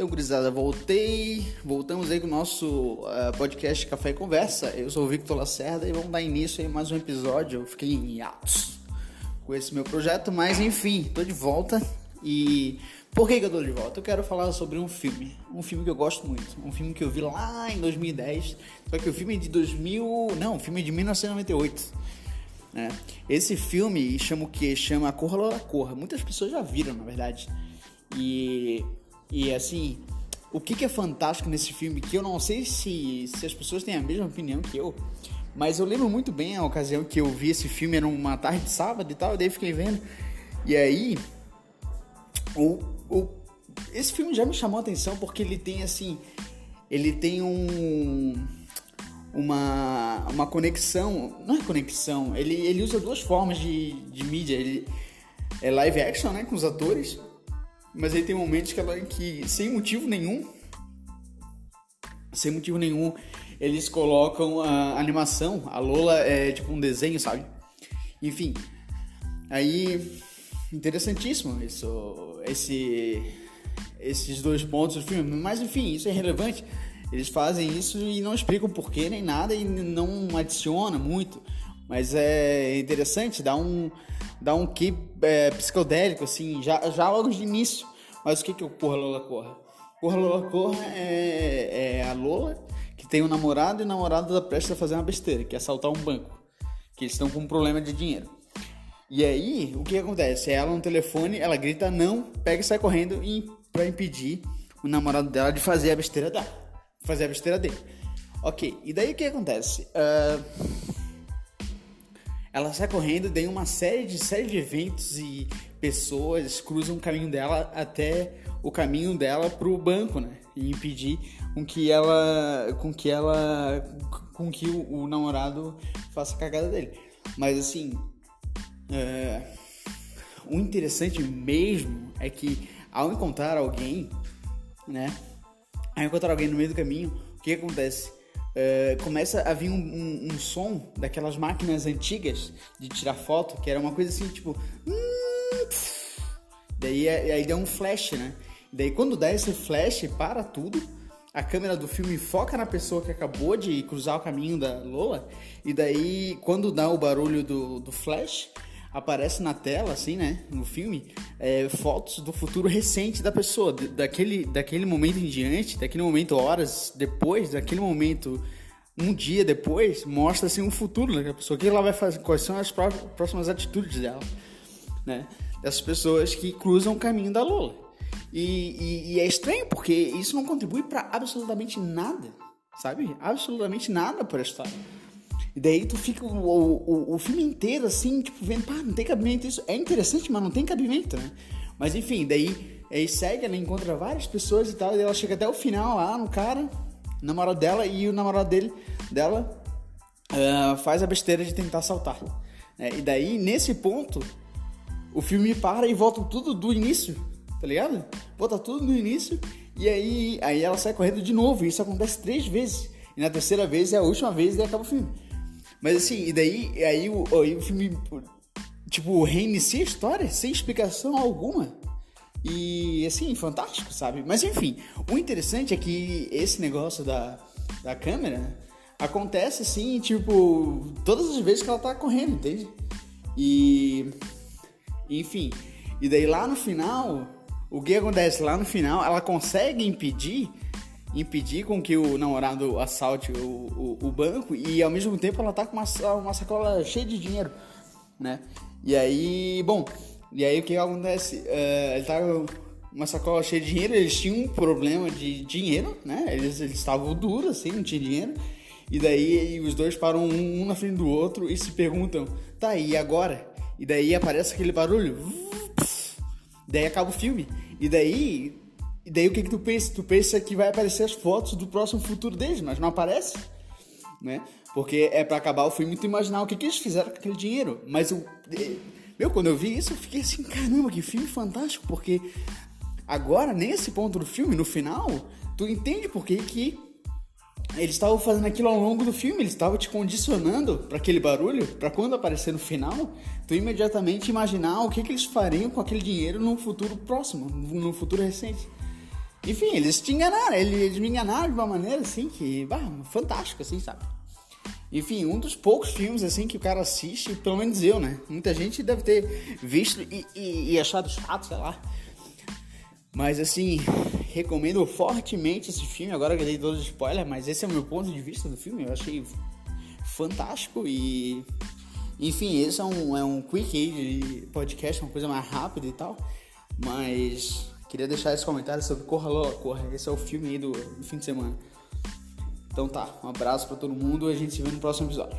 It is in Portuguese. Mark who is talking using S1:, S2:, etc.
S1: Então, gurizada, voltei. Voltamos aí com o nosso uh, podcast Café e Conversa. Eu sou o Victor Lacerda e vamos dar início a mais um episódio. Eu fiquei em atos com esse meu projeto, mas enfim, tô de volta. E por que, que eu tô de volta? Eu quero falar sobre um filme. Um filme que eu gosto muito. Um filme que eu vi lá em 2010. Só que o filme é de 2000. Não, o filme é de 1998. Né? Esse filme chama o que? Chama Corra Lola Corra. Muitas pessoas já viram, na verdade. E e assim, o que, que é fantástico nesse filme, que eu não sei se, se as pessoas têm a mesma opinião que eu, mas eu lembro muito bem a ocasião que eu vi esse filme, era uma tarde de sábado e tal, e daí fiquei vendo. E aí, o, o, esse filme já me chamou a atenção porque ele tem assim, ele tem um uma, uma conexão, não é conexão, ele, ele usa duas formas de, de mídia, ele é live action, né, com os atores, mas aí tem momentos que, ela, que sem motivo nenhum, sem motivo nenhum, eles colocam a animação. A Lola é tipo um desenho, sabe? Enfim, aí interessantíssimo isso, esse, esses dois pontos do filme. Mas enfim, isso é relevante. Eles fazem isso e não explicam porquê nem nada e não adiciona muito. Mas é interessante, dá um, dá um que é, psicodélico, assim, já, já logo de início. Mas o que, que é o Corra Lola Corra? Corra Lola Corra é, é a Lola que tem um namorado e o namorado da presta a fazer uma besteira, que é assaltar um banco. Que eles estão com um problema de dinheiro. E aí, o que acontece? Ela no telefone, ela grita não, pega e sai correndo e, pra impedir o namorado dela de fazer a besteira dela. Fazer a besteira dele. Ok, e daí o que acontece? Uh, ela sai correndo, tem uma série de, série de eventos e pessoas cruzam o caminho dela até o caminho dela pro banco, né? E impedir com que ela, com que ela, com que o, o namorado faça a cagada dele. Mas assim, é, o interessante mesmo é que ao encontrar alguém, né? Ao encontrar alguém no meio do caminho, o que acontece? Uh, começa a vir um, um, um, som daquelas máquinas antigas de tirar foto, que era uma coisa assim, tipo. Hum, daí é, aí dá um flash, né? Daí quando dá esse flash, para tudo. A câmera do filme foca na pessoa que acabou de cruzar o caminho da Lola. E daí, quando dá o barulho do, do flash, aparece na tela, assim, né, no filme, é, fotos do futuro recente da pessoa, daquele, daquele momento em diante, daquele momento horas depois, daquele momento um dia depois, mostra assim um futuro daquela pessoa, o que ela vai fazer, quais são as próximas atitudes dela, né, dessas pessoas que cruzam o caminho da Lola. E, e, e é estranho porque isso não contribui para absolutamente nada, sabe? Absolutamente nada para a história. E daí tu fica o, o, o filme inteiro assim, tipo, vendo, pá, não tem cabimento isso. É interessante, mas não tem cabimento, né? Mas enfim, daí aí segue, ela encontra várias pessoas e tal, e ela chega até o final lá no cara, namorado dela, e o namorado dele, dela uh, faz a besteira de tentar assaltar. Né? E daí, nesse ponto, o filme para e volta tudo do início, tá ligado? Volta tudo do início, e aí, aí ela sai correndo de novo, e isso acontece três vezes. E na terceira vez é a última vez e acaba o filme. Mas assim, e daí aí o, aí o filme, tipo, reinicia a história sem explicação alguma. E assim, fantástico, sabe? Mas enfim, o interessante é que esse negócio da, da câmera acontece assim, tipo, todas as vezes que ela tá correndo, entende? E. Enfim. E daí lá no final, o que acontece? Lá no final, ela consegue impedir impedir com que o namorado assalte o, o, o, banco e ao mesmo tempo ela tá com uma, uma sacola cheia de dinheiro, né? E aí, bom, e aí o que acontece? Uh, ele tá com uma sacola cheia de dinheiro, eles tinham um problema de dinheiro, né? Eles estavam duros assim, não tinha dinheiro. E daí os dois param um, um na frente do outro e se perguntam, tá, e agora? E daí aparece aquele barulho. Daí acaba o filme. E daí e daí o que, que tu pensa? Tu pensa que vai aparecer as fotos do próximo futuro deles, mas não aparece, né? Porque é para acabar o filme tu imaginar o que, que eles fizeram com aquele dinheiro. Mas eu, meu, quando eu vi isso, eu fiquei assim, caramba, que filme fantástico, porque agora, nesse ponto do filme, no final, tu entende por que, que eles estavam fazendo aquilo ao longo do filme, eles estavam te condicionando para aquele barulho, para quando aparecer no final, tu imediatamente imaginar o que, que eles fariam com aquele dinheiro no futuro próximo, no futuro recente. Enfim, eles te enganaram, eles me enganaram de uma maneira assim que, bah, fantástico, assim, sabe? Enfim, um dos poucos filmes assim que o cara assiste, pelo menos eu, né? Muita gente deve ter visto e, e, e achado chato, sei lá. Mas assim, recomendo fortemente esse filme. Agora que eu dei os spoilers, mas esse é o meu ponto de vista do filme. Eu achei fantástico e. Enfim, esse é um, é um quick aí de podcast, uma coisa mais rápida e tal. Mas queria deixar esse comentário sobre Corra Lola Corra. Esse é o filme aí do, do fim de semana. Então tá, um abraço para todo mundo e a gente se vê no próximo episódio.